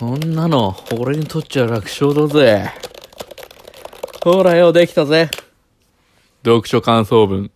こんなの、俺にとっちゃ楽勝だぜ。ほらよ、できたぜ。読書感想文。